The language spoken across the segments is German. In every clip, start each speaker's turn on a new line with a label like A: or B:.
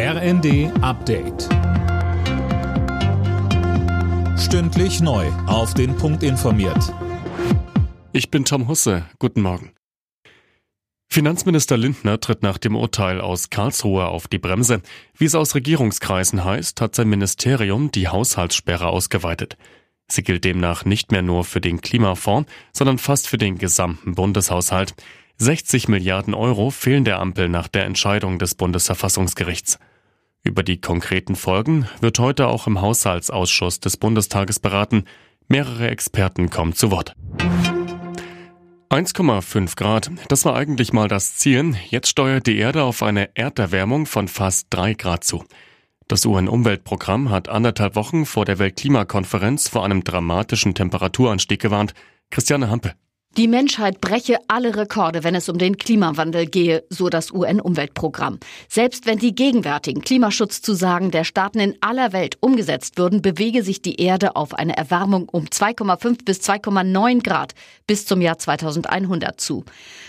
A: RND Update. Stündlich neu. Auf den Punkt informiert.
B: Ich bin Tom Husse. Guten Morgen. Finanzminister Lindner tritt nach dem Urteil aus Karlsruhe auf die Bremse. Wie es aus Regierungskreisen heißt, hat sein Ministerium die Haushaltssperre ausgeweitet. Sie gilt demnach nicht mehr nur für den Klimafonds, sondern fast für den gesamten Bundeshaushalt. 60 Milliarden Euro fehlen der Ampel nach der Entscheidung des Bundesverfassungsgerichts. Über die konkreten Folgen wird heute auch im Haushaltsausschuss des Bundestages beraten. Mehrere Experten kommen zu Wort. 1,5 Grad, das war eigentlich mal das Ziel. Jetzt steuert die Erde auf eine Erderwärmung von fast 3 Grad zu. Das UN-Umweltprogramm hat anderthalb Wochen vor der Weltklimakonferenz vor einem dramatischen Temperaturanstieg gewarnt. Christiane Hampe.
C: Die Menschheit breche alle Rekorde, wenn es um den Klimawandel gehe, so das UN-Umweltprogramm. Selbst wenn die gegenwärtigen Klimaschutzzusagen der Staaten in aller Welt umgesetzt würden, bewege sich die Erde auf eine Erwärmung um 2,5 bis 2,9 Grad bis zum Jahr 2100 zu.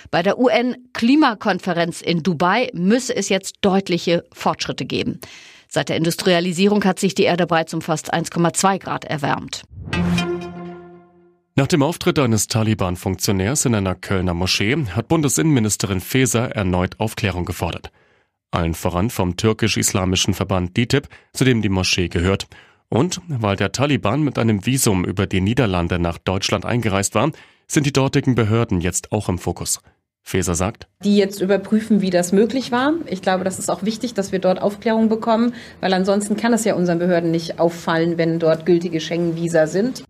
C: Bei der UN-Klimakonferenz in Dubai müsse es jetzt deutliche Fortschritte geben. Seit der Industrialisierung hat sich die Erde bereits um fast 1,2 Grad erwärmt.
B: Nach dem Auftritt eines Taliban-Funktionärs in einer Kölner Moschee hat Bundesinnenministerin Faeser erneut Aufklärung gefordert. Allen voran vom türkisch-islamischen Verband DITIB, zu dem die Moschee gehört. Und weil der Taliban mit einem Visum über die Niederlande nach Deutschland eingereist war, sind die dortigen Behörden jetzt auch im Fokus. Faeser sagt,
D: die jetzt überprüfen, wie das möglich war. Ich glaube, das ist auch wichtig, dass wir dort Aufklärung bekommen, weil ansonsten kann es ja unseren Behörden nicht auffallen, wenn dort gültige Schengen-Visa sind.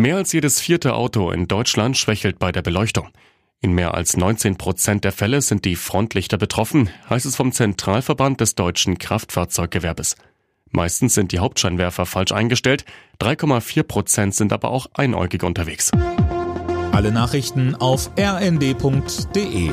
B: Mehr als jedes vierte Auto in Deutschland schwächelt bei der Beleuchtung. In mehr als 19 Prozent der Fälle sind die Frontlichter betroffen, heißt es vom Zentralverband des deutschen Kraftfahrzeuggewerbes. Meistens sind die Hauptscheinwerfer falsch eingestellt, 3,4 Prozent sind aber auch einäugig unterwegs.
A: Alle Nachrichten auf rnd.de